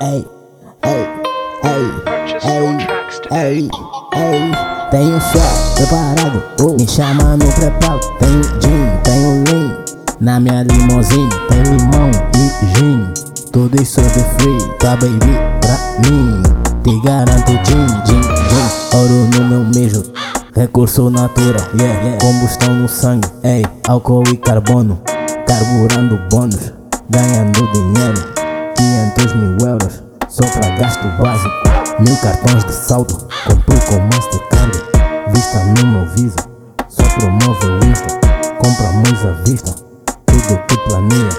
ei, ei, ei, ei, ei. Tenho só preparado, oh, me chama no preparo. Tenho gin, tenho lean, na minha limousine. Tem limão e gin, tudo isso de free. Tá baby pra mim, te garanto gin, gin, gin. Ouro no meu mijo, recurso natural, yeah, yeah. Combustão no sangue, ei, álcool e carbono. Carburando bônus, ganhando dinheiro. 500 mil euros, só pra gasto básico. Mil cartões de saldo, compro com Mastercard. Vista no meu viso, só promove o Insta. Compramos à vista, tudo que planeias,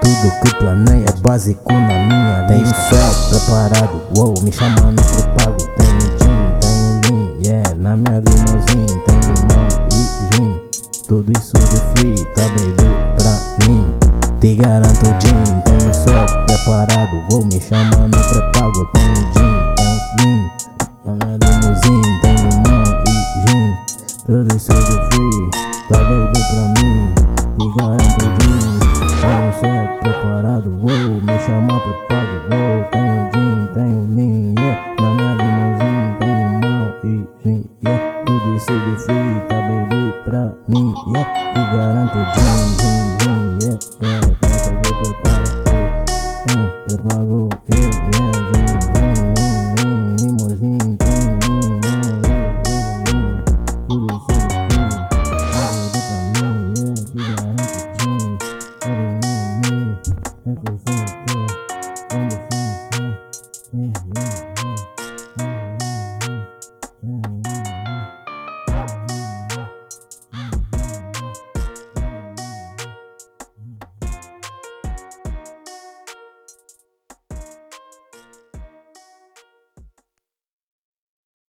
tudo que planeia é básico na minha Tenho céu preparado, wow, me chama no pré-pago. Tenho gin, tenho lean, yeah, na minha limousine. Tenho limão e gin, tudo isso Te garanto gin, tenho céu preparado, vou me chamar no pré-pago. Tenho gin, tenho lean, na minha limousine. Tenho limão e gin, tudo isso de free, tá baby pra mim. Te garanto gin, tenho céu preparado, vou me chamar pré-pago. Vou, tenho gin, tenho lean, yeah, na minha limousine. Tenho limão e gin, yeah, tudo isso de free, tá baby pra mim, yeah. Te garanto gin, gin, gin, yeah, yeah. Eu pago limousine Thank you.